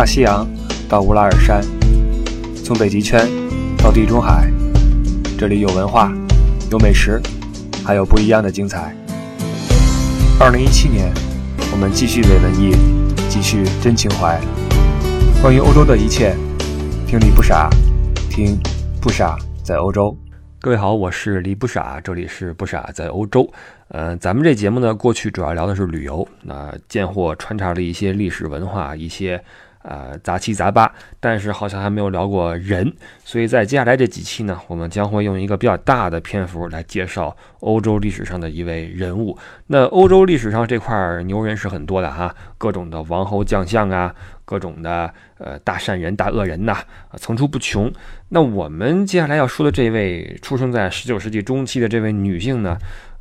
大西洋到乌拉尔山，从北极圈到地中海，这里有文化，有美食，还有不一样的精彩。二零一七年，我们继续伪文艺，继续真情怀。关于欧洲的一切，听你不傻，听不傻在欧洲。各位好，我是李不傻，这里是不傻在欧洲。呃，咱们这节目呢，过去主要聊的是旅游，那见货穿插了一些历史文化，一些。呃，杂七杂八，但是好像还没有聊过人，所以在接下来这几期呢，我们将会用一个比较大的篇幅来介绍欧洲历史上的一位人物。那欧洲历史上这块牛人是很多的哈，各种的王侯将相啊，各种的呃大善人、大恶人呐，层出不穷。那我们接下来要说的这位出生在十九世纪中期的这位女性呢？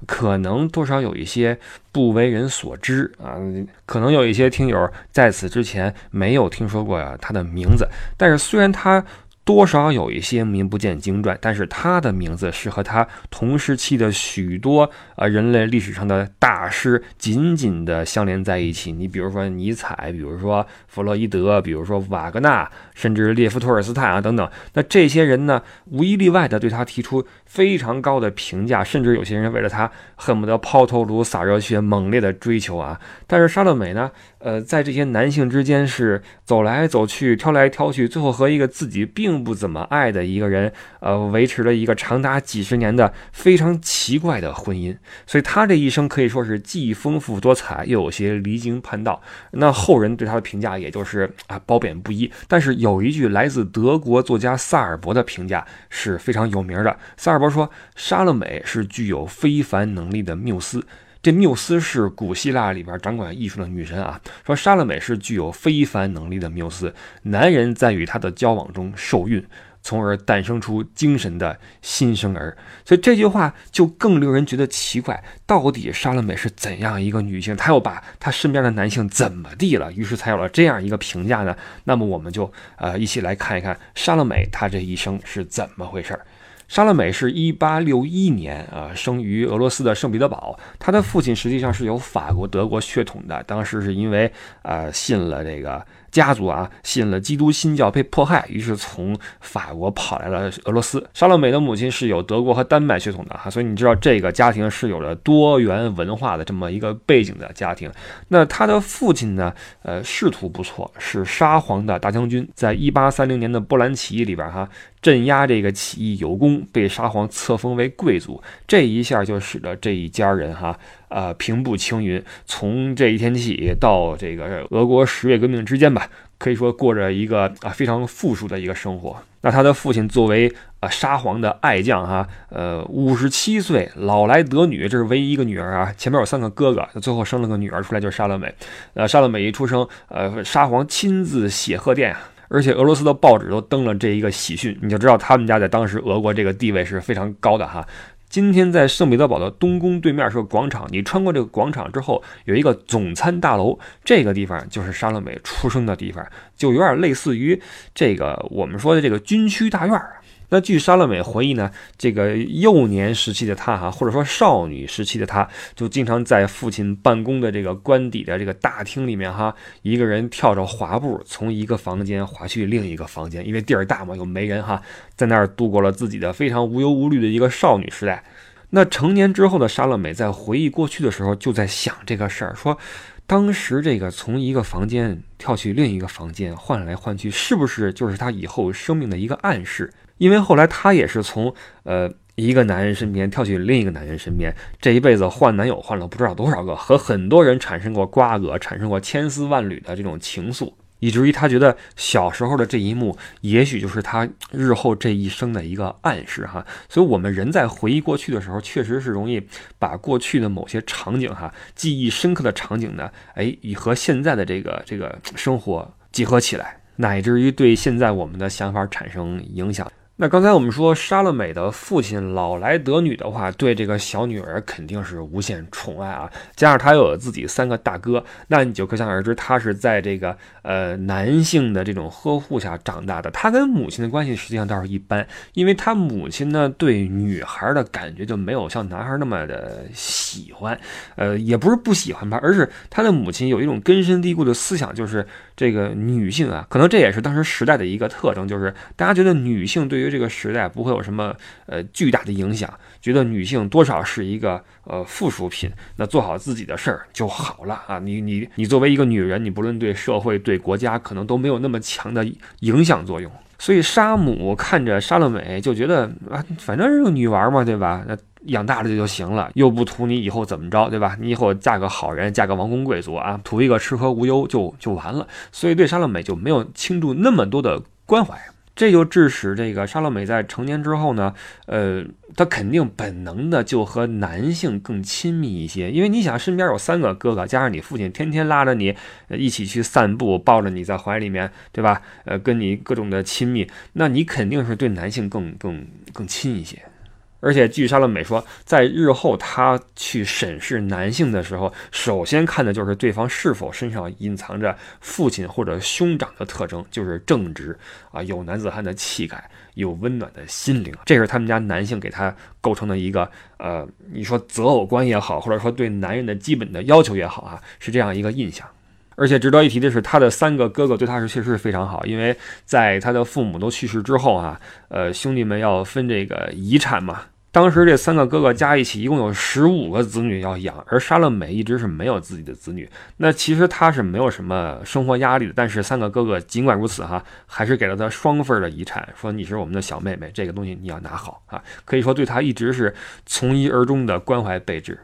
可能多少有一些不为人所知啊，可能有一些听友在此之前没有听说过他的名字，但是虽然他。多少有一些名不见经传，但是他的名字是和他同时期的许多呃人类历史上的大师紧紧的相连在一起。你比如说尼采，比如说弗洛伊德，比如说瓦格纳，甚至列夫·托尔斯泰啊等等。那这些人呢，无一例外的对他提出非常高的评价，甚至有些人为了他恨不得抛头颅洒热血，猛烈的追求啊。但是莎乐美呢？呃，在这些男性之间是走来走去，挑来挑去，最后和一个自己并不怎么爱的一个人，呃，维持了一个长达几十年的非常奇怪的婚姻。所以他这一生可以说是既丰富多彩，又有些离经叛道。那后人对他的评价也就是啊褒贬不一。但是有一句来自德国作家萨尔伯的评价是非常有名的。萨尔伯说：“莎乐美是具有非凡能力的缪斯。”这缪斯是古希腊里边掌管艺术的女神啊。说莎乐美是具有非凡能力的缪斯，男人在与她的交往中受孕，从而诞生出精神的新生儿。所以这句话就更令人觉得奇怪，到底莎乐美是怎样一个女性？她又把她身边的男性怎么地了？于是才有了这样一个评价呢？那么我们就呃一起来看一看莎乐美她这一生是怎么回事儿。莎乐美是一八六一年啊，生于俄罗斯的圣彼得堡。她的父亲实际上是有法国、德国血统的，当时是因为啊信了这个。家族啊，信了基督新教被迫害，于是从法国跑来了俄罗斯。莎乐美的母亲是有德国和丹麦血统的哈，所以你知道这个家庭是有着多元文化的这么一个背景的家庭。那他的父亲呢，呃，仕途不错，是沙皇的大将军，在一八三零年的波兰起义里边哈，镇压这个起义有功，被沙皇册封为贵族。这一下就使得这一家人哈。呃，平步青云，从这一天起到这个俄国十月革命之间吧，可以说过着一个啊非常富庶的一个生活。那他的父亲作为啊沙皇的爱将哈，呃五十七岁老来得女，这是唯一一个女儿啊，前面有三个哥哥，最后生了个女儿出来就是沙乐美。呃，沙乐美一出生，呃沙皇亲自写贺电啊，而且俄罗斯的报纸都登了这一个喜讯，你就知道他们家在当时俄国这个地位是非常高的哈。今天在圣彼得堡的东宫对面是个广场，你穿过这个广场之后，有一个总参大楼，这个地方就是沙乐美出生的地方，就有点类似于这个我们说的这个军区大院儿。那据莎乐美回忆呢，这个幼年时期的她哈，或者说少女时期的她，就经常在父亲办公的这个官邸的这个大厅里面哈，一个人跳着滑步从一个房间滑去另一个房间，因为地儿大嘛，又没人哈，在那儿度过了自己的非常无忧无虑的一个少女时代。那成年之后的莎乐美在回忆过去的时候，就在想这个事儿，说当时这个从一个房间跳去另一个房间换来换去，是不是就是她以后生命的一个暗示？因为后来她也是从呃一个男人身边跳去另一个男人身边，这一辈子换男友换了不知道多少个，和很多人产生过瓜葛，产生过千丝万缕的这种情愫，以至于他觉得小时候的这一幕，也许就是他日后这一生的一个暗示哈。所以，我们人在回忆过去的时候，确实是容易把过去的某些场景哈，记忆深刻的场景呢，哎，与和现在的这个这个生活结合起来，乃至于对现在我们的想法产生影响。那刚才我们说，莎乐美的父亲老来得女的话，对这个小女儿肯定是无限宠爱啊。加上他又有自己三个大哥，那你就可想而知，他是在这个呃男性的这种呵护下长大的。他跟母亲的关系实际上倒是一般，因为他母亲呢对女孩的感觉就没有像男孩那么的喜欢，呃，也不是不喜欢吧，而是他的母亲有一种根深蒂固的思想，就是这个女性啊，可能这也是当时时代的一个特征，就是大家觉得女性对于这个时代不会有什么呃巨大的影响，觉得女性多少是一个呃附属品，那做好自己的事儿就好了啊。你你你作为一个女人，你不论对社会对国家可能都没有那么强的影响作用。所以沙姆看着莎乐美就觉得啊，反正是个女娃嘛，对吧？那养大了就就行了，又不图你以后怎么着，对吧？你以后嫁个好人，嫁个王公贵族啊，图一个吃喝无忧就就完了。所以对莎乐美就没有倾注那么多的关怀。这就致使这个莎乐美在成年之后呢，呃，她肯定本能的就和男性更亲密一些，因为你想身边有三个哥哥，加上你父亲天天拉着你一起去散步，抱着你在怀里面，对吧？呃，跟你各种的亲密，那你肯定是对男性更更更亲一些。而且据莎乐美说，在日后她去审视男性的时候，首先看的就是对方是否身上隐藏着父亲或者兄长的特征，就是正直啊，有男子汉的气概，有温暖的心灵，这是他们家男性给他构成的一个呃，你说择偶观也好，或者说对男人的基本的要求也好啊，是这样一个印象。而且值得一提的是，他的三个哥哥对他是确实是非常好，因为在他的父母都去世之后啊，呃，兄弟们要分这个遗产嘛。当时这三个哥哥加一起一共有十五个子女要养，而莎乐美一直是没有自己的子女。那其实他是没有什么生活压力的，但是三个哥哥尽管如此哈，还是给了他双份的遗产，说你是我们的小妹妹，这个东西你要拿好啊。可以说对他一直是从一而终的关怀备至。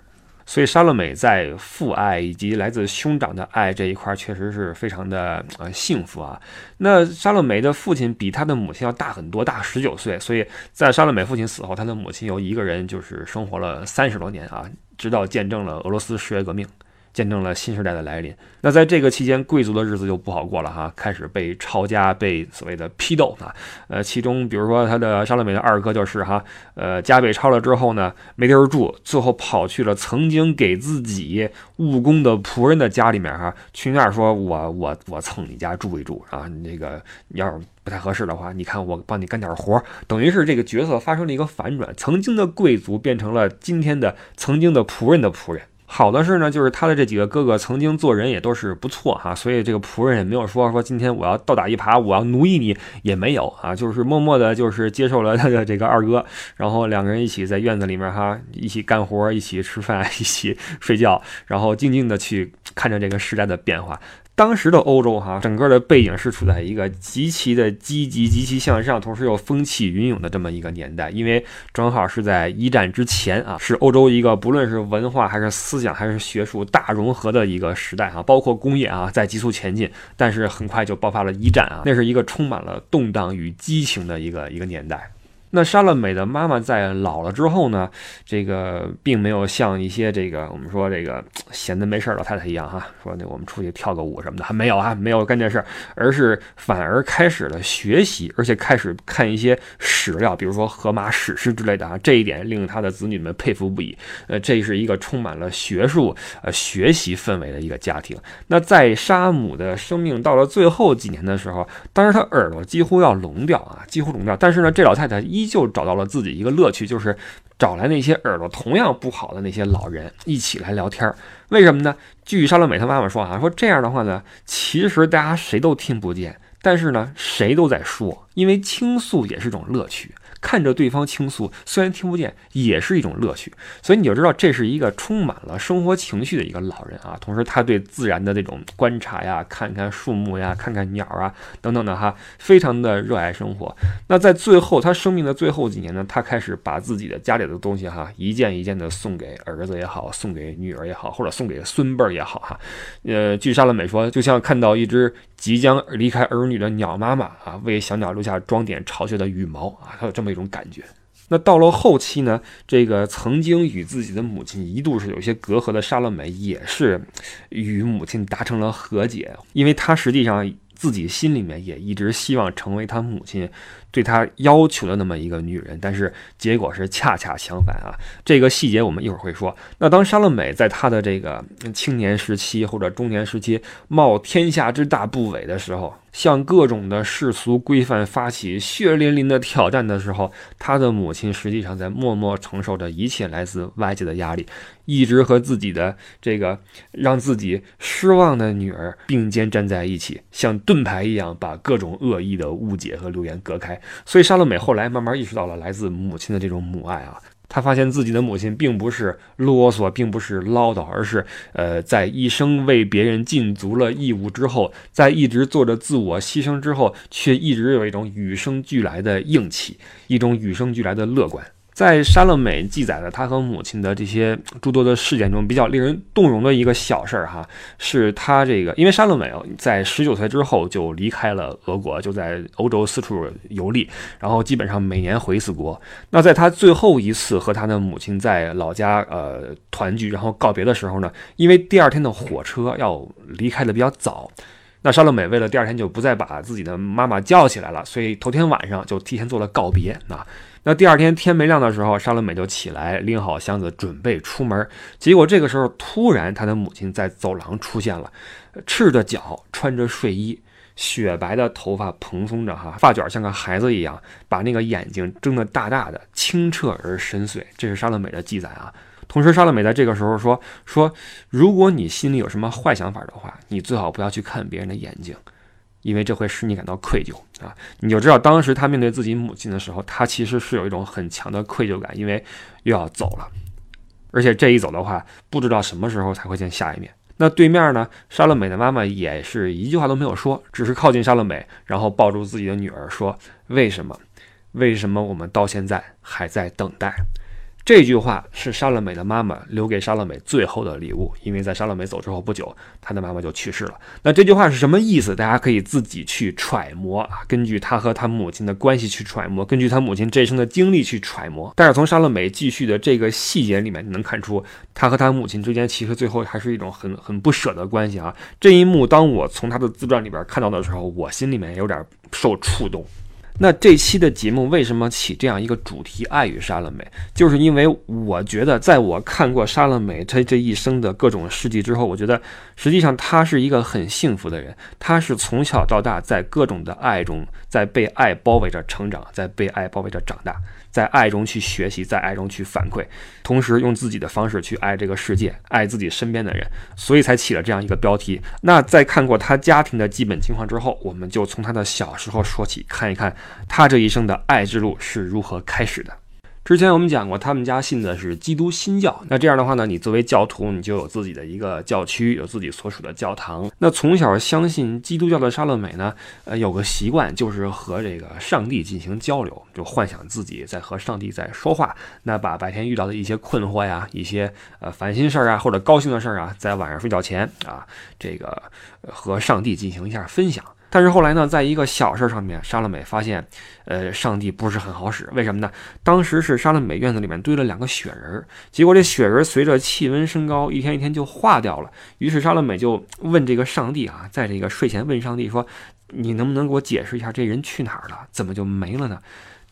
所以，莎乐美在父爱以及来自兄长的爱这一块，确实是非常的呃幸福啊。那莎乐美的父亲比她的母亲要大很多，大十九岁。所以在莎乐美父亲死后，她的母亲由一个人就是生活了三十多年啊，直到见证了俄罗斯十月革命。见证了新时代的来临。那在这个期间，贵族的日子就不好过了哈，开始被抄家，被所谓的批斗啊。呃，其中比如说他的莎乐美的二哥就是哈，呃，家被抄了之后呢，没地儿住，最后跑去了曾经给自己务工的仆人的家里面哈，去那儿说我我我蹭你家住一住啊，那个要是不太合适的话，你看我帮你干点活，等于是这个角色发生了一个反转，曾经的贵族变成了今天的曾经的仆人的仆人。好的是呢，就是他的这几个哥哥曾经做人也都是不错哈，所以这个仆人也没有说说今天我要倒打一耙，我要奴役你也没有啊，就是默默的，就是接受了他的这个二哥，然后两个人一起在院子里面哈，一起干活，一起吃饭，一起睡觉，然后静静的去看着这个时代的变化。当时的欧洲，哈，整个的背景是处在一个极其的积极、极其向上，同时又风起云涌的这么一个年代，因为正好是在一战之前啊，是欧洲一个不论是文化还是思想还是学术大融合的一个时代啊，包括工业啊在急速前进，但是很快就爆发了一战啊，那是一个充满了动荡与激情的一个一个年代。那莎乐美的妈妈在老了之后呢，这个并没有像一些这个我们说这个闲的没事老太太一样哈，说那我们出去跳个舞什么的，还没有啊，没有干这事儿，而是反而开始了学习，而且开始看一些史料，比如说荷马史诗之类的啊，这一点令他的子女们佩服不已。呃，这是一个充满了学术呃学习氛围的一个家庭。那在沙姆的生命到了最后几年的时候，当时他耳朵几乎要聋掉啊，几乎聋掉，但是呢，这老太太依。旧找到了自己一个乐趣，就是找来那些耳朵同样不好的那些老人一起来聊天。为什么呢？据沙乐美她妈妈说啊，说这样的话呢，其实大家谁都听不见，但是呢，谁都在说，因为倾诉也是一种乐趣。看着对方倾诉，虽然听不见，也是一种乐趣。所以你就知道，这是一个充满了生活情绪的一个老人啊。同时，他对自然的这种观察呀，看看树木呀，看看鸟啊等等的哈，非常的热爱生活。那在最后，他生命的最后几年呢，他开始把自己的家里的东西哈，一件一件的送给儿子也好，送给女儿也好，或者送给孙辈儿也好哈。呃，据莎乐美说，就像看到一只即将离开儿女的鸟妈妈啊，为小鸟留下装点巢穴的羽毛啊，他有这么。一种感觉，那到了后期呢？这个曾经与自己的母亲一度是有些隔阂的莎乐美，也是与母亲达成了和解，因为他实际上自己心里面也一直希望成为他母亲对他要求的那么一个女人，但是结果是恰恰相反啊！这个细节我们一会儿会说。那当莎乐美在她的这个青年时期或者中年时期冒天下之大不韪的时候，向各种的世俗规范发起血淋淋的挑战的时候，她的母亲实际上在默默承受着一切来自外界的压力，一直和自己的这个让自己失望的女儿并肩站在一起，像盾牌一样把各种恶意的误解和流言隔开。所以，莎乐美后来慢慢意识到了来自母亲的这种母爱啊。她发现自己的母亲并不是啰嗦，并不是唠叨，而是呃，在一生为别人尽足了义务之后，在一直做着自我牺牲之后，却一直有一种与生俱来的硬气，一种与生俱来的乐观。在莎乐美记载的她和母亲的这些诸多的事件中，比较令人动容的一个小事儿哈，是她这个，因为莎乐美在十九岁之后就离开了俄国，就在欧洲四处游历，然后基本上每年回一次国。那在她最后一次和她的母亲在老家呃团聚，然后告别的时候呢，因为第二天的火车要离开的比较早，那莎乐美为了第二天就不再把自己的妈妈叫起来了，所以头天晚上就提前做了告别啊。那第二天天没亮的时候，莎乐美就起来拎好箱子准备出门。结果这个时候，突然她的母亲在走廊出现了，赤着脚，穿着睡衣，雪白的头发蓬松着，哈，发卷像个孩子一样，把那个眼睛睁得大大的，清澈而深邃。这是莎乐美的记载啊。同时，莎乐美在这个时候说：“说如果你心里有什么坏想法的话，你最好不要去看别人的眼睛。”因为这会使你感到愧疚啊！你就知道当时他面对自己母亲的时候，他其实是有一种很强的愧疚感，因为又要走了，而且这一走的话，不知道什么时候才会见下一面。那对面呢，莎乐美的妈妈也是一句话都没有说，只是靠近莎乐美，然后抱住自己的女儿说：“为什么？为什么我们到现在还在等待？”这句话是莎乐美的妈妈留给莎乐美最后的礼物，因为在莎乐美走之后不久，她的妈妈就去世了。那这句话是什么意思？大家可以自己去揣摩啊，根据她和她母亲的关系去揣摩，根据她母亲这一生的经历去揣摩。但是从莎乐美继续的这个细节里面，你能看出她和她母亲之间其实最后还是一种很很不舍的关系啊。这一幕，当我从她的自传里边看到的时候，我心里面有点受触动。那这期的节目为什么起这样一个主题？爱与莎乐美，就是因为我觉得，在我看过莎乐美她这一生的各种事迹之后，我觉得实际上她是一个很幸福的人。她是从小到大在各种的爱中，在被爱包围着成长，在被爱包围着长大。在爱中去学习，在爱中去反馈，同时用自己的方式去爱这个世界，爱自己身边的人，所以才起了这样一个标题。那在看过他家庭的基本情况之后，我们就从他的小时候说起，看一看他这一生的爱之路是如何开始的。之前我们讲过，他们家信的是基督新教。那这样的话呢，你作为教徒，你就有自己的一个教区，有自己所属的教堂。那从小相信基督教的莎乐美呢，呃，有个习惯就是和这个上帝进行交流，就幻想自己在和上帝在说话。那把白天遇到的一些困惑呀，一些呃烦心事儿啊，或者高兴的事儿啊，在晚上睡觉前啊，这个和上帝进行一下分享。但是后来呢，在一个小事儿上面，莎乐美发现，呃，上帝不是很好使。为什么呢？当时是莎乐美院子里面堆了两个雪人，结果这雪人随着气温升高，一天一天就化掉了。于是莎乐美就问这个上帝啊，在这个睡前问上帝说：“你能不能给我解释一下，这人去哪儿了？怎么就没了呢？”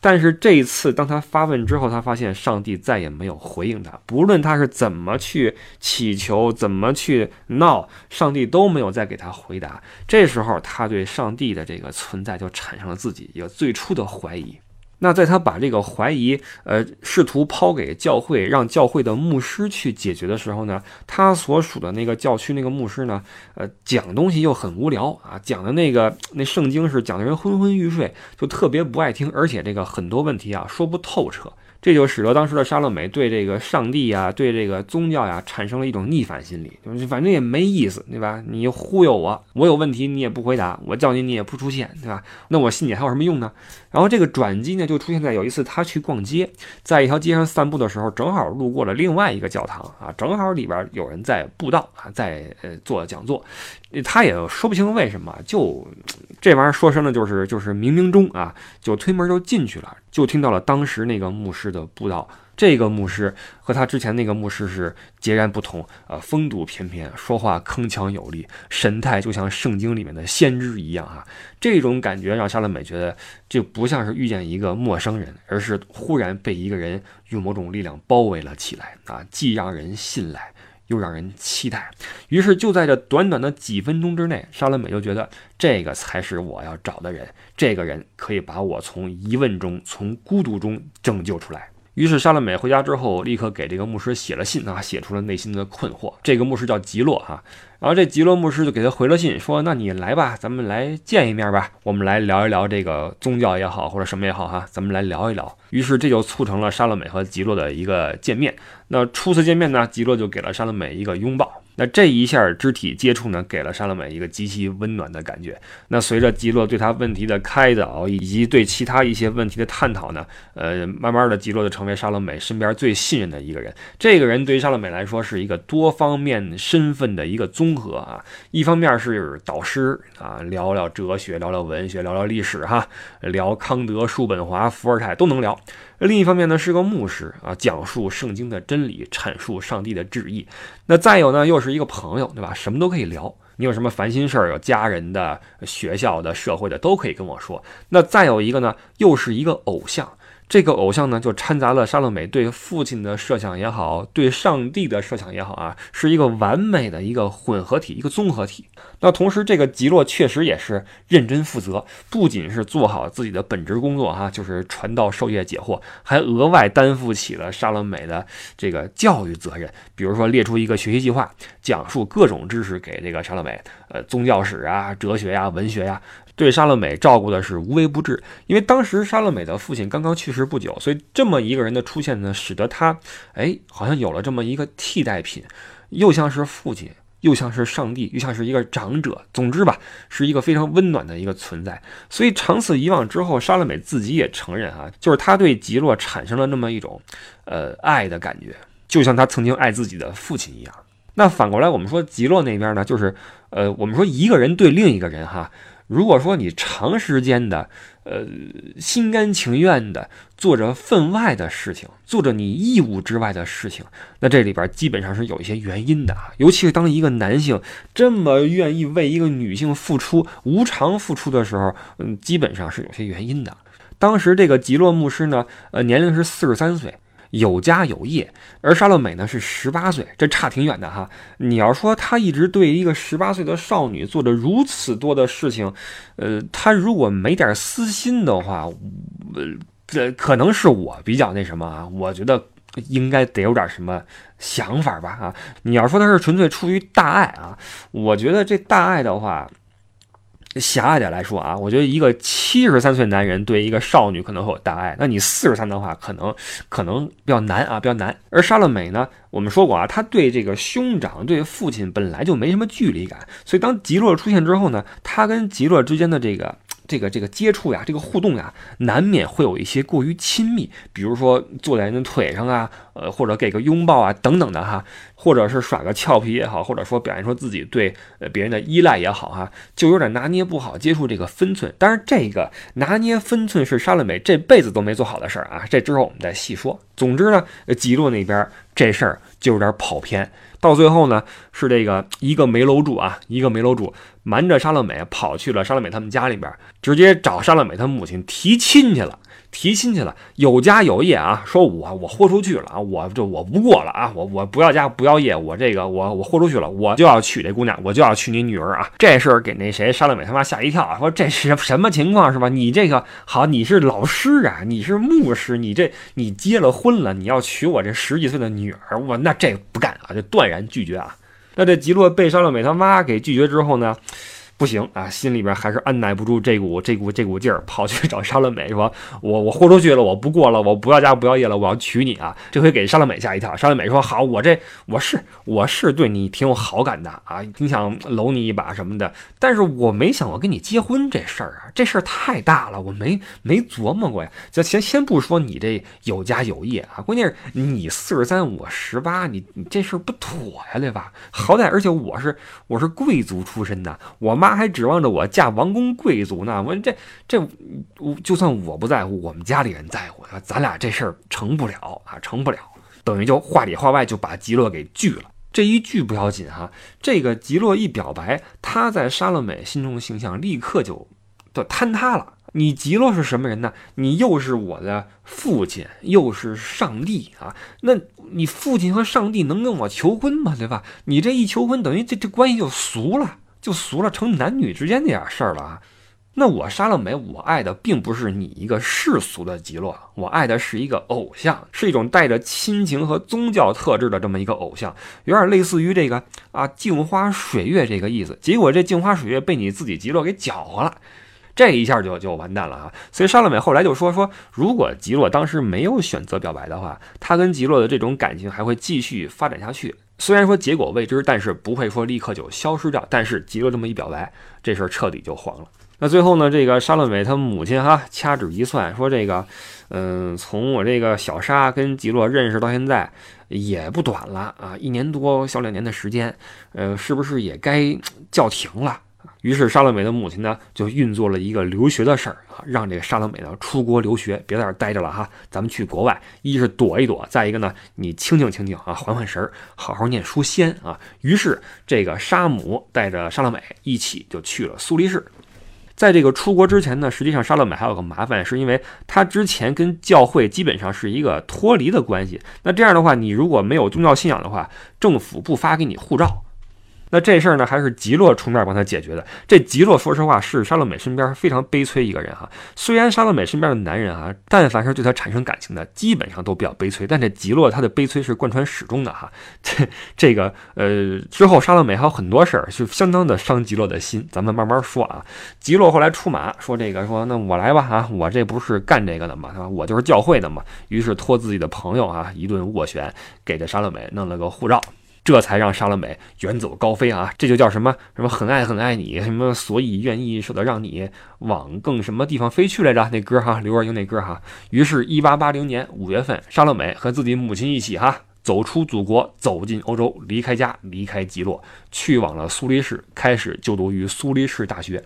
但是这一次，当他发问之后，他发现上帝再也没有回应他。不论他是怎么去祈求，怎么去闹，上帝都没有再给他回答。这时候，他对上帝的这个存在就产生了自己一个最初的怀疑。那在他把这个怀疑，呃，试图抛给教会，让教会的牧师去解决的时候呢，他所属的那个教区那个牧师呢，呃，讲东西又很无聊啊，讲的那个那圣经是讲的人昏昏欲睡，就特别不爱听，而且这个很多问题啊说不透彻。这就使得当时的莎乐美对这个上帝呀，对这个宗教呀，产生了一种逆反心理，就是反正也没意思，对吧？你忽悠我，我有问题你也不回答，我叫你你也不出现，对吧？那我信你还有什么用呢？然后这个转机呢，就出现在有一次他去逛街，在一条街上散步的时候，正好路过了另外一个教堂啊，正好里边有人在布道啊，在呃做讲座，他也说不清为什么，就这玩意儿说深了就是就是冥冥中啊，就推门就进去了。就听到了当时那个牧师的布道，这个牧师和他之前那个牧师是截然不同啊，风度翩翩，说话铿锵有力，神态就像圣经里面的先知一样啊。这种感觉让莎乐美觉得，这不像是遇见一个陌生人，而是忽然被一个人用某种力量包围了起来啊，既让人信赖。又让人期待，于是就在这短短的几分钟之内，莎乐美就觉得这个才是我要找的人，这个人可以把我从疑问中、从孤独中拯救出来。于是莎乐美回家之后，立刻给这个牧师写了信啊，写出了内心的困惑。这个牧师叫吉洛哈，然后这吉洛牧师就给他回了信，说：“那你来吧，咱们来见一面吧，我们来聊一聊这个宗教也好，或者什么也好哈，咱们来聊一聊。”于是这就促成了莎乐美和吉洛的一个见面。那初次见面呢，吉洛就给了莎乐美一个拥抱。那这一下肢体接触呢，给了莎乐美一个极其温暖的感觉。那随着吉洛对他问题的开导，以及对其他一些问题的探讨呢，呃，慢慢的吉洛就成为莎乐美身边最信任的一个人。这个人对于莎乐美来说是一个多方面身份的一个综合啊，一方面是导师啊，聊聊哲学，聊聊文学，聊聊历史哈，聊康德、叔本华、伏尔泰都能聊。另一方面呢，是个牧师啊，讲述圣经的真理，阐述上帝的旨意。那再有呢，又是一个朋友，对吧？什么都可以聊。你有什么烦心事儿，有家人的、学校的、社会的，都可以跟我说。那再有一个呢，又是一个偶像。这个偶像呢，就掺杂了莎乐美对父亲的设想也好，对上帝的设想也好啊，是一个完美的一个混合体，一个综合体。那同时，这个吉洛确实也是认真负责，不仅是做好自己的本职工作哈，就是传道授业解惑，还额外担负起了莎乐美的这个教育责任。比如说，列出一个学习计划，讲述各种知识给这个莎乐美，呃，宗教史啊、哲学呀、文学呀。对莎乐美照顾的是无微不至，因为当时莎乐美的父亲刚刚去世不久，所以这么一个人的出现呢，使得他，哎，好像有了这么一个替代品，又像是父亲，又像是上帝，又像是一个长者。总之吧，是一个非常温暖的一个存在。所以长此以往之后，莎乐美自己也承认啊，就是他对吉洛产生了那么一种，呃，爱的感觉，就像他曾经爱自己的父亲一样。那反过来，我们说吉洛那边呢，就是，呃，我们说一个人对另一个人哈。如果说你长时间的，呃，心甘情愿的做着分外的事情，做着你义务之外的事情，那这里边基本上是有一些原因的啊。尤其是当一个男性这么愿意为一个女性付出、无偿付出的时候，嗯，基本上是有些原因的。当时这个吉洛牧师呢，呃，年龄是四十三岁。有家有业，而莎乐美呢是十八岁，这差挺远的哈。你要说他一直对一个十八岁的少女做着如此多的事情，呃，他如果没点私心的话，呃，这可能是我比较那什么啊。我觉得应该得有点什么想法吧啊。你要说他是纯粹出于大爱啊，我觉得这大爱的话。狭隘点来说啊，我觉得一个七十三岁男人对一个少女可能会有大爱，那你四十三的话，可能可能比较难啊，比较难。而莎乐美呢，我们说过啊，他对这个兄长、对父亲本来就没什么距离感，所以当吉洛出现之后呢，他跟吉洛之间的这个。这个这个接触呀，这个互动呀，难免会有一些过于亲密，比如说坐在人的腿上啊，呃，或者给个拥抱啊，等等的哈，或者是耍个俏皮也好，或者说表现出自己对呃别人的依赖也好哈，就有点拿捏不好接触这个分寸。当然，这个拿捏分寸是莎乐美这辈子都没做好的事儿啊，这之后我们再细说。总之呢，吉洛那边这事儿就有点跑偏。到最后呢，是这个一个没搂住啊，一个没搂住，瞒着莎乐美跑去了莎乐美他们家里边，直接找莎乐美她母亲提亲去了。提亲去了，有家有业啊！说我我豁出去了啊！我这我不过了啊！我我不要家不要业，我这个我我豁出去了，我就要娶这姑娘，我就要娶你女儿啊！这事儿给那谁沙乐美他妈吓一跳啊！说这是什么情况是吧？你这个好，你是老师啊，你是牧师，你这你结了婚了，你要娶我这十几岁的女儿，我那这不干啊，就断然拒绝啊！那这吉洛被沙乐美他妈给拒绝之后呢？不行啊，心里边还是按耐不住这股这股这股劲儿，跑去找莎乐美说：“我我豁出去了，我不过了，我不要家不要业了，我要娶你啊！”这回给莎乐美吓一跳。莎乐美说：“好，我这我是我是对你挺有好感的啊，挺想搂你一把什么的，但是我没想过跟你结婚这事儿啊，这事儿太大了，我没没琢磨过呀。就先先不说你这有家有业啊，关键是你四十三，我十八，你你这事儿不妥呀，对吧？好歹而且我是我是贵族出身的，我妈。妈还指望着我嫁王公贵族呢。我这这，我就算我不在乎，我们家里人在乎，咱俩这事儿成不了啊，成不了。等于就话里话外就把吉洛给拒了。这一拒不要紧哈，这个吉洛一表白，他在莎乐美心中的形象立刻就就坍塌了。你吉洛是什么人呢？你又是我的父亲，又是上帝啊！那你父亲和上帝能跟我求婚吗？对吧？你这一求婚，等于这这关系就俗了，就俗了，成男女之间那点事儿了啊！那我杀了美，我爱的并不是你一个世俗的吉洛，我爱的是一个偶像，是一种带着亲情和宗教特质的这么一个偶像，有点类似于这个啊镜花水月这个意思。结果这镜花水月被你自己吉洛给搅和了。这一下就就完蛋了啊！所以莎乐美后来就说说，如果吉洛当时没有选择表白的话，他跟吉洛的这种感情还会继续发展下去。虽然说结果未知，但是不会说立刻就消失掉。但是吉洛这么一表白，这事儿彻底就黄了。那最后呢，这个沙乐美他母亲哈掐指一算，说这个，嗯，从我这个小沙跟吉洛认识到现在也不短了啊，一年多小两年的时间，呃，是不是也该叫停了？于是莎乐美的母亲呢，就运作了一个留学的事儿啊，让这个莎乐美呢出国留学，别在这儿待着了哈，咱们去国外，一是躲一躲，再一个呢，你清静清静啊，缓缓神儿，好好念书先啊。于是这个沙姆带着莎乐美一起就去了苏黎世。在这个出国之前呢，实际上莎乐美还有个麻烦，是因为他之前跟教会基本上是一个脱离的关系。那这样的话，你如果没有宗教信仰的话，政府不发给你护照。那这事儿呢，还是吉洛出面帮他解决的。这吉洛说实话是莎乐美身边非常悲催一个人哈。虽然莎乐美身边的男人啊，但凡是对他产生感情的，基本上都比较悲催。但这吉洛他的悲催是贯穿始终的哈。这这个呃之后莎乐美还有很多事儿，就相当的伤吉洛的心。咱们慢慢说啊。吉洛后来出马说这个说那我来吧啊，我这不是干这个的嘛，我就是教会的嘛。于是托自己的朋友啊一顿斡旋，给这莎乐美弄了个护照。这才让莎乐美远走高飞啊！这就叫什么什么很爱很爱你，什么所以愿意舍得让你往更什么地方飞去来着？那歌哈，刘若英那歌哈。于是，一八八零年五月份，莎乐美和自己母亲一起哈，走出祖国，走进欧洲，离开家，离开基洛，去往了苏黎世，开始就读于苏黎世大学。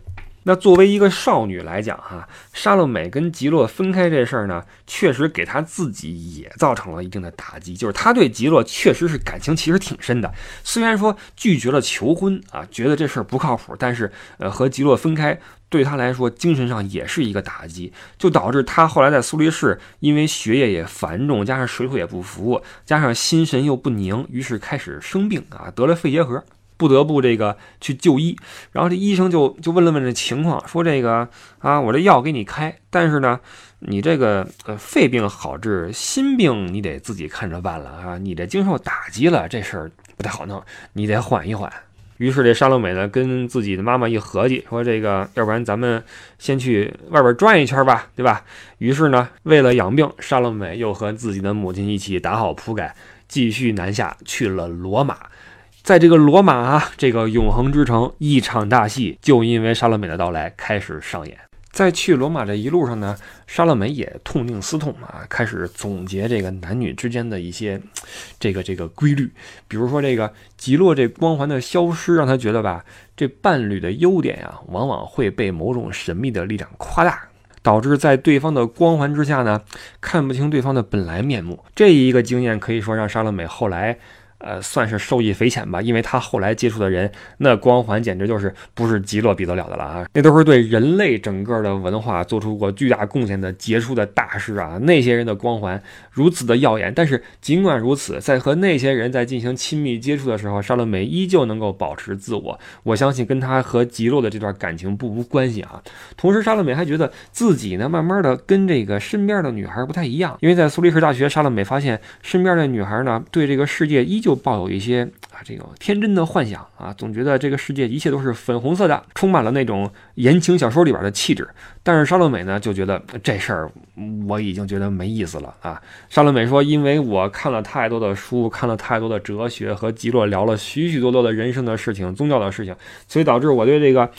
那作为一个少女来讲，哈，莎乐美跟吉洛分开这事儿呢，确实给她自己也造成了一定的打击。就是她对吉洛确实是感情其实挺深的，虽然说拒绝了求婚啊，觉得这事儿不靠谱，但是呃，和吉洛分开对她来说精神上也是一个打击，就导致她后来在苏黎世，因为学业也繁重，加上水土也不服，加上心神又不宁，于是开始生病啊，得了肺结核。不得不这个去就医，然后这医生就就问了问这情况，说这个啊，我这药给你开，但是呢，你这个呃肺病好治，心病你得自己看着办了啊，你这经受打击了，这事儿不太好弄，你得缓一缓。于是这沙乐美呢跟自己的妈妈一合计，说这个要不然咱们先去外边转一圈吧，对吧？于是呢，为了养病，沙乐美又和自己的母亲一起打好铺盖，继续南下去了罗马。在这个罗马啊，这个永恒之城，一场大戏就因为莎乐美的到来开始上演。在去罗马这一路上呢，莎乐美也痛定思痛啊，开始总结这个男女之间的一些这个这个规律。比如说这个吉洛这光环的消失，让他觉得吧，这伴侣的优点呀，往往会被某种神秘的力量夸大，导致在对方的光环之下呢，看不清对方的本来面目。这一个经验可以说让莎乐美后来。呃，算是受益匪浅吧，因为他后来接触的人，那光环简直就是不是吉洛比得了的了啊！那都是对人类整个的文化做出过巨大贡献的杰出的大师啊！那些人的光环如此的耀眼，但是尽管如此，在和那些人在进行亲密接触的时候，莎乐美依旧能够保持自我。我相信跟他和吉洛的这段感情不无关系啊。同时，莎乐美还觉得自己呢，慢慢的跟这个身边的女孩不太一样，因为在苏黎世大学，莎乐美发现身边的女孩呢，对这个世界依旧。就抱有一些啊，这个天真的幻想啊，总觉得这个世界一切都是粉红色的，充满了那种言情小说里边的气质。但是莎乐美呢，就觉得这事儿我已经觉得没意思了啊。莎乐美说：“因为我看了太多的书，看了太多的哲学，和极洛聊了许许多多的人生的事情、宗教的事情，所以导致我对这个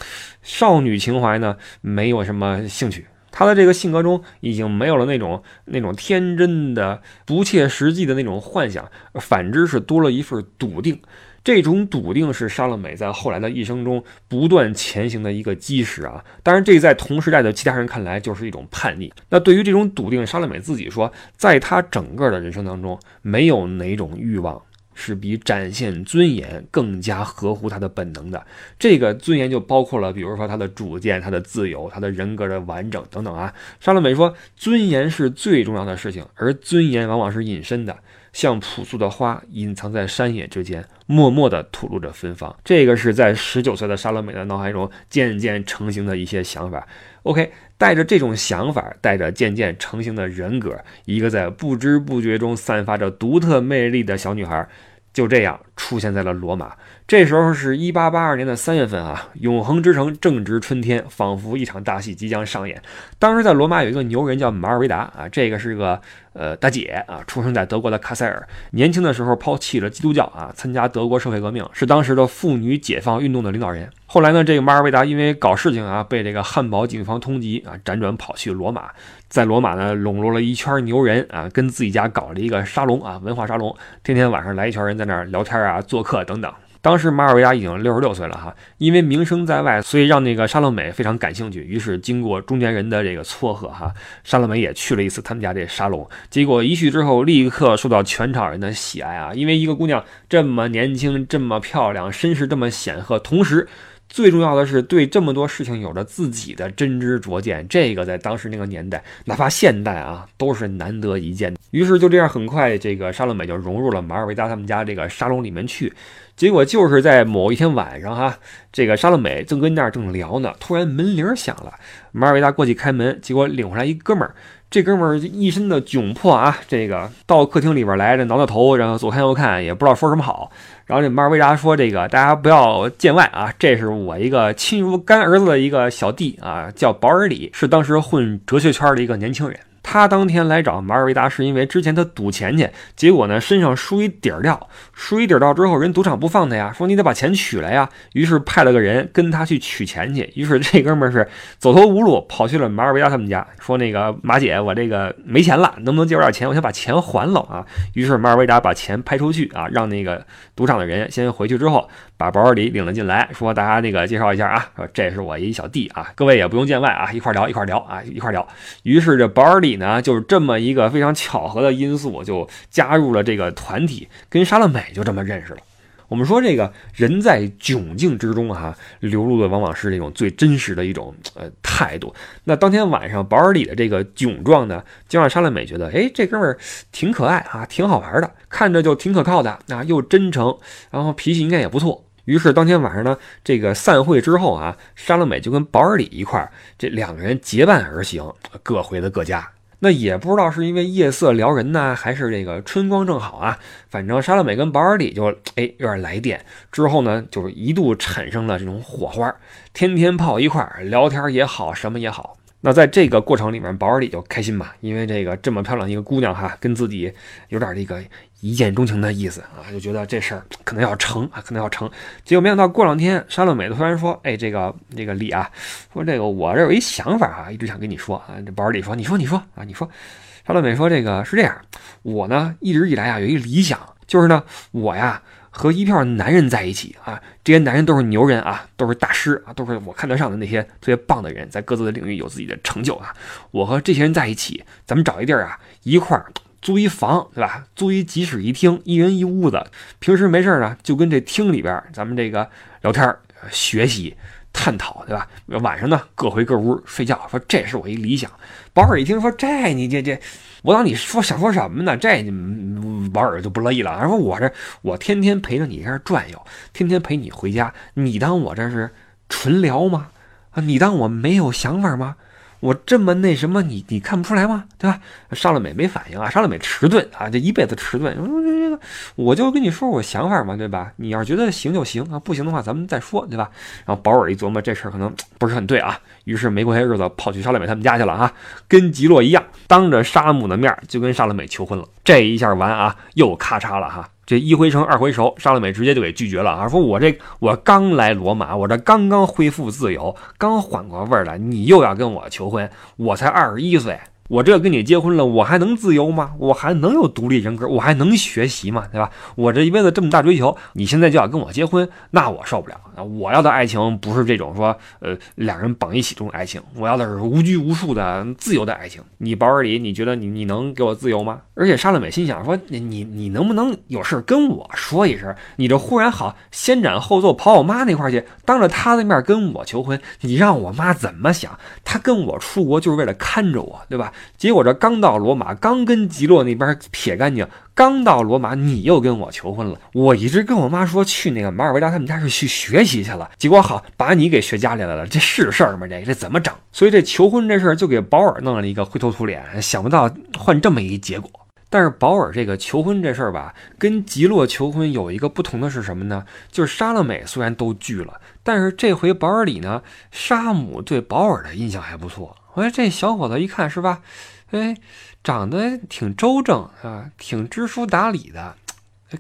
少女情怀呢，没有什么兴趣。”他的这个性格中已经没有了那种那种天真的、不切实际的那种幻想，反之是多了一份笃定。这种笃定是莎乐美在后来的一生中不断前行的一个基石啊。当然，这在同时代的其他人看来就是一种叛逆。那对于这种笃定，莎乐美自己说，在她整个的人生当中，没有哪种欲望。是比展现尊严更加合乎他的本能的。这个尊严就包括了，比如说他的主见、他的自由、他的人格的完整等等啊。莎乐美说，尊严是最重要的事情，而尊严往往是隐身的，像朴素的花隐藏在山野之间，默默地吐露着芬芳。这个是在十九岁的莎乐美的脑海中渐渐成型的一些想法。OK。带着这种想法，带着渐渐成型的人格，一个在不知不觉中散发着独特魅力的小女孩，就这样出现在了罗马。这时候是一八八二年的三月份啊，永恒之城正值春天，仿佛一场大戏即将上演。当时在罗马有一个牛人叫马尔维达啊，这个是个。呃，大姐啊，出生在德国的卡塞尔，年轻的时候抛弃了基督教啊，参加德国社会革命，是当时的妇女解放运动的领导人。后来呢，这个马尔维达因为搞事情啊，被这个汉堡警方通缉啊，辗转跑去罗马，在罗马呢笼络了一圈牛人啊，跟自己家搞了一个沙龙啊，文化沙龙，天天晚上来一圈人在那儿聊天啊，做客等等。当时马尔维达已经六十六岁了哈，因为名声在外，所以让那个莎乐美非常感兴趣。于是经过中间人的这个撮合哈，莎乐美也去了一次他们家这沙龙。结果一去之后，立刻受到全场人的喜爱啊！因为一个姑娘这么年轻、这么漂亮、身世这么显赫，同时。最重要的是对这么多事情有着自己的真知灼见，这个在当时那个年代，哪怕现代啊，都是难得一见。于是就这样，很快这个莎乐美就融入了马尔维达他们家这个沙龙里面去。结果就是在某一天晚上哈，这个莎乐美正跟那儿正聊呢，突然门铃响了，马尔维达过去开门，结果领回来一哥们儿。这哥们儿一身的窘迫啊，这个到客厅里边来，这挠挠头，然后左看右看，也不知道说什么好。然后这马尔维达说：“这个大家不要见外啊，这是我一个亲如干儿子的一个小弟啊，叫保尔里，是当时混哲学圈的一个年轻人。”他当天来找马尔维达，是因为之前他赌钱去，结果呢身上输一底儿掉，输一底儿掉之后，人赌场不放他呀，说你得把钱取来呀，于是派了个人跟他去取钱去。于是这哥们儿是走投无路，跑去了马尔维达他们家，说那个马姐，我这个没钱了，能不能借我点钱？我想把钱还了啊。于是马尔维达把钱拍出去啊，让那个赌场的人先回去之后，把保尔里领了进来，说大家那个介绍一下啊，说这是我一小弟啊，各位也不用见外啊，一块聊一块聊啊，一块聊。于是这保尔里。呢，就是这么一个非常巧合的因素，就加入了这个团体，跟莎乐美就这么认识了。我们说这个人在窘境之中哈，流露的往往是那种最真实的一种呃态度。那当天晚上保尔里的这个窘状呢，就让莎乐美觉得，哎，这哥们儿挺可爱啊，挺好玩的，看着就挺可靠的啊，又真诚，然后脾气应该也不错。于是当天晚上呢，这个散会之后啊，莎乐美就跟保尔里一块儿，这两个人结伴而行，各回了各家。那也不知道是因为夜色撩人呢，还是这个春光正好啊。反正莎乐美跟保尔里就哎有点来电，之后呢，就是一度产生了这种火花，天天泡一块儿聊天也好，什么也好。那在这个过程里面，保尔里就开心嘛，因为这个这么漂亮一个姑娘哈，跟自己有点这个一见钟情的意思啊，就觉得这事儿可能要成啊，可能要成。结果没想到过两天，莎乐美突然说：“哎，这个这个李啊，说这个我这有一想法啊，一直想跟你说啊。”这保尔里说：“你说你说啊，你说。”莎乐美说：“这个是这样，我呢一直以来啊有一个理想，就是呢我呀。”和一票男人在一起啊，这些男人都是牛人啊，都是大师啊，都是我看得上的那些特别棒的人，在各自的领域有自己的成就啊。我和这些人在一起，咱们找一地儿啊，一块儿租一房，对吧？租一几室一厅，一人一屋子。平时没事呢，就跟这厅里边咱们这个聊天、学习、探讨，对吧？晚上呢，各回各屋睡觉。说这是我一理想。保尔一听说这，你这这。我当你说想说什么呢？这保尔就不乐意了。他说：“我这我天天陪着你这转悠，天天陪你回家，你当我这是纯聊吗？啊，你当我没有想法吗？”我这么那什么，你你看不出来吗？对吧？莎乐美没反应啊，莎乐美迟钝啊，这一辈子迟钝。这个，我就跟你说我想法嘛，对吧？你要是觉得行就行啊，不行的话咱们再说，对吧？然后保尔一琢磨，这事儿可能不是很对啊，于是没过些日子跑去莎乐美他们家去了啊，跟吉洛一样，当着沙姆的面就跟莎乐美求婚了。这一下完啊，又咔嚓了哈。这一回生二回熟，莎乐美直接就给拒绝了啊！说我这我刚来罗马，我这刚刚恢复自由，刚缓过味儿来，你又要跟我求婚，我才二十一岁。我这跟你结婚了，我还能自由吗？我还能有独立人格？我还能学习吗？对吧？我这一辈子这么大追求，你现在就要跟我结婚，那我受不了！我要的爱情不是这种说，呃，两人绑一起这种爱情，我要的是无拘无束的自由的爱情。你保尔里，你觉得你你能给我自由吗？而且莎乐美心想说，你你你能不能有事跟我说一声？你这忽然好先斩后奏跑我妈那块去，当着她的面跟我求婚，你让我妈怎么想？她跟我出国就是为了看着我，对吧？结果这刚到罗马，刚跟吉洛那边撇干净，刚到罗马，你又跟我求婚了。我一直跟我妈说去那个马尔维达他们家是去学习去了，结果好把你给学家里来了，这是事儿吗？这这怎么整？所以这求婚这事儿就给保尔弄了一个灰头土脸，想不到换这么一结果。但是保尔这个求婚这事儿吧，跟吉洛求婚有一个不同的是什么呢？就是莎乐美虽然都拒了，但是这回保尔里呢，沙姆对保尔的印象还不错。我说这小伙子一看是吧，哎，长得挺周正啊，挺知书达理的，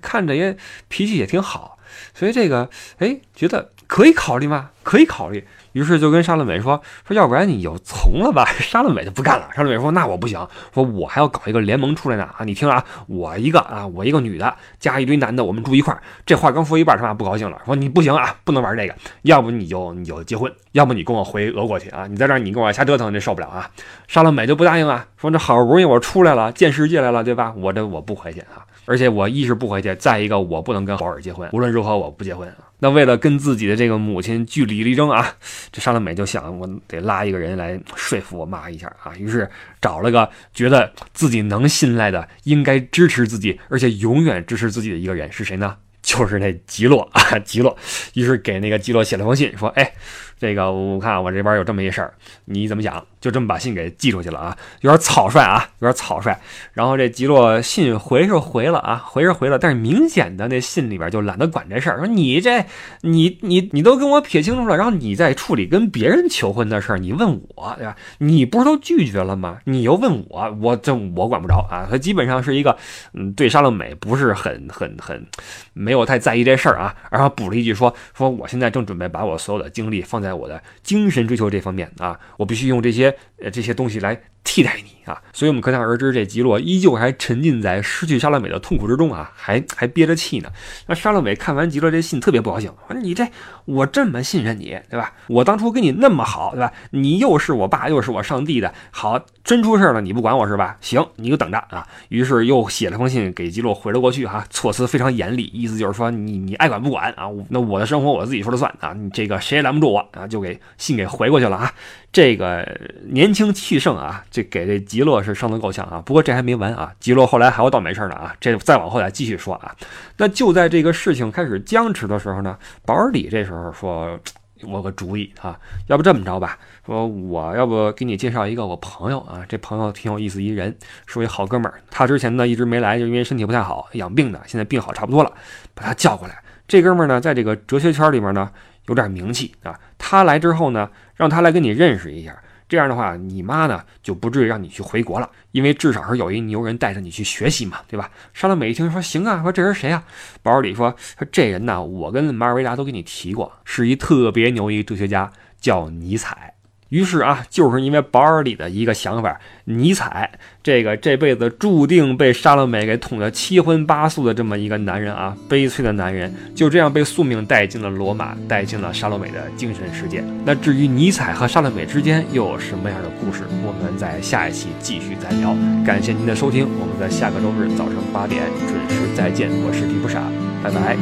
看着也脾气也挺好，所以这个哎，觉得可以考虑吗？可以考虑。于是就跟沙乐美说说，要不然你就从了吧。沙乐美就不干了。沙乐美说：“那我不行，说我还要搞一个联盟出来呢啊！你听啊，我一个啊，我一个女的加一堆男的，我们住一块儿。这话刚说一半，他妈不高兴了，说你不行啊，不能玩这个。要不你就你就结婚，要不你跟我回俄国去啊！你在这儿你跟我瞎折腾，这受不了啊！”沙乐美就不答应啊，说这好不容易我出来了，见世界来了，对吧？我这我不回去啊，而且我一是不回去，再一个我不能跟保尔结婚，无论如何我不结婚啊。那为了跟自己的这个母亲据理力争啊，这沙乐美就想，我得拉一个人来说服我妈一下啊。于是找了个觉得自己能信赖的、应该支持自己，而且永远支持自己的一个人是谁呢？就是那吉洛啊，吉洛。于是给那个吉洛写了封信，说：“哎。”这个我看我这边有这么一事儿，你怎么想？就这么把信给寄出去了啊，有点草率啊，有点草率。然后这吉洛信回是回了啊，回是回了，但是明显的那信里边就懒得管这事儿，说你这你你你都跟我撇清楚了，然后你再处理跟别人求婚的事儿，你问我对吧？你不是都拒绝了吗？你又问我，我这我管不着啊。他基本上是一个嗯，对沙乐美不是很很很没有太在意这事儿啊，然后补了一句说说我现在正准备把我所有的精力放在。在我的精神追求这方面啊，我必须用这些呃这些东西来。替代你啊，所以我们可想而知，这吉洛依旧还沉浸在失去莎乐美的痛苦之中啊，还还憋着气呢。那莎乐美看完吉洛这信，特别不高兴，说：“你这我这么信任你，对吧？我当初跟你那么好，对吧？你又是我爸，又是我上帝的，好，真出事了，你不管我是吧？行，你就等着啊。”于是又写了封信给吉洛回了过去，哈，措辞非常严厉，意思就是说你你爱管不管啊？那我的生活我自己说了算啊，你这个谁也拦不住我啊，就给信给回过去了啊。这个年轻气盛啊，这给这吉洛是伤得够呛啊。不过这还没完啊，吉洛后来还有倒霉事呢啊。这再往后再继续说啊。那就在这个事情开始僵持的时候呢，保尔里这时候说：“我个主意啊，要不这么着吧？说我要不给你介绍一个我朋友啊，这朋友挺有意思一人，是一好哥们儿。他之前呢一直没来，就因为身体不太好，养病的。现在病好差不多了，把他叫过来。这哥们儿呢，在这个哲学圈里面呢。”有点名气啊！他来之后呢，让他来跟你认识一下。这样的话，你妈呢就不至于让你去回国了，因为至少是有一牛人带着你去学习嘛，对吧？沙拉美一听说行啊，说这人谁啊？保尔里说说这人呢，我跟马尔维达都给你提过，是一特别牛一哲学家，叫尼采。于是啊，就是因为保尔里的一个想法，尼采这个这辈子注定被莎乐美给捅得七荤八素的这么一个男人啊，悲催的男人，就这样被宿命带进了罗马，带进了莎乐美的精神世界。那至于尼采和莎乐美之间又有什么样的故事，我们在下一期继续再聊。感谢您的收听，我们在下个周日早上八点准时再见。我是迪不傻，拜拜。